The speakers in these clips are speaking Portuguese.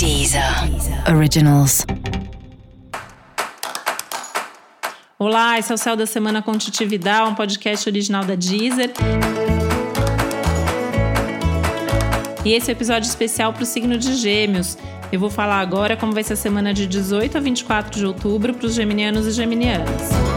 Deezer Originals. Olá, esse é o Céu da Semana com Titi Vidal, um podcast original da Deezer. E esse é um episódio especial para o signo de Gêmeos. Eu vou falar agora como vai ser a semana de 18 a 24 de outubro para os geminianos e geminianas.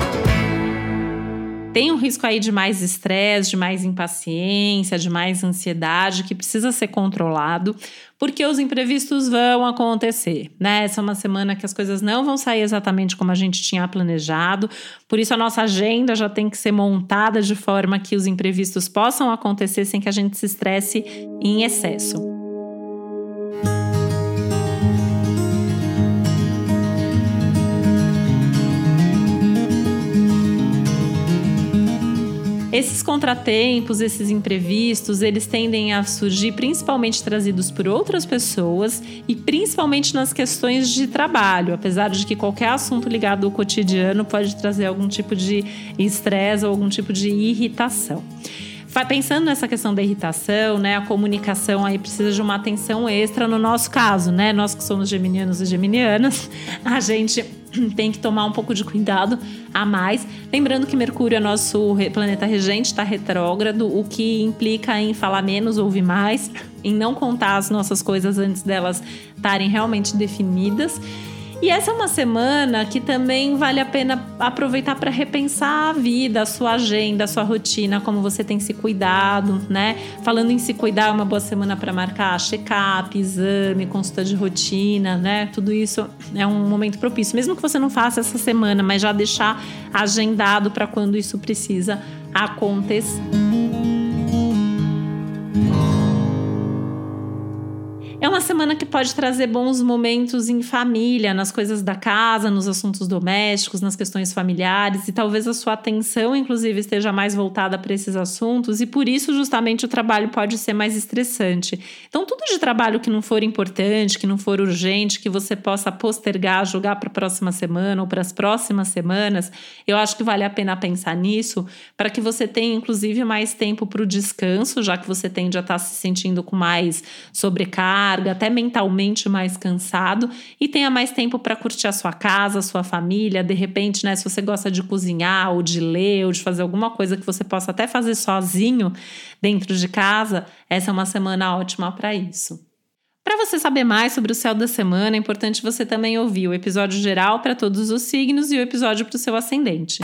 Tem um risco aí de mais estresse, de mais impaciência, de mais ansiedade que precisa ser controlado, porque os imprevistos vão acontecer, né? Essa é uma semana que as coisas não vão sair exatamente como a gente tinha planejado, por isso a nossa agenda já tem que ser montada de forma que os imprevistos possam acontecer sem que a gente se estresse em excesso. Esses contratempos, esses imprevistos, eles tendem a surgir principalmente trazidos por outras pessoas e principalmente nas questões de trabalho, apesar de que qualquer assunto ligado ao cotidiano pode trazer algum tipo de estresse ou algum tipo de irritação. Pensando nessa questão da irritação, né, a comunicação aí precisa de uma atenção extra no nosso caso, né? Nós que somos geminianos e geminianas, a gente tem que tomar um pouco de cuidado a mais. Lembrando que Mercúrio é nosso planeta regente, está retrógrado, o que implica em falar menos, ouvir mais, em não contar as nossas coisas antes delas estarem realmente definidas. E essa é uma semana que também vale a pena aproveitar para repensar a vida, a sua agenda, a sua rotina, como você tem se cuidado, né? Falando em se cuidar, é uma boa semana para marcar check-up, exame, consulta de rotina, né? Tudo isso é um momento propício. Mesmo que você não faça essa semana, mas já deixar agendado para quando isso precisa acontecer. É uma semana que pode trazer bons momentos em família, nas coisas da casa, nos assuntos domésticos, nas questões familiares, e talvez a sua atenção, inclusive, esteja mais voltada para esses assuntos, e por isso, justamente, o trabalho pode ser mais estressante. Então, tudo de trabalho que não for importante, que não for urgente, que você possa postergar, jogar para a próxima semana ou para as próximas semanas, eu acho que vale a pena pensar nisso, para que você tenha, inclusive, mais tempo para o descanso, já que você tende a estar tá se sentindo com mais sobrecarga carga, até mentalmente mais cansado e tenha mais tempo para curtir a sua casa, a sua família. De repente, né, se você gosta de cozinhar ou de ler ou de fazer alguma coisa que você possa até fazer sozinho dentro de casa, essa é uma semana ótima para isso. Para você saber mais sobre o céu da semana, é importante você também ouvir o episódio geral para todos os signos e o episódio para o seu ascendente.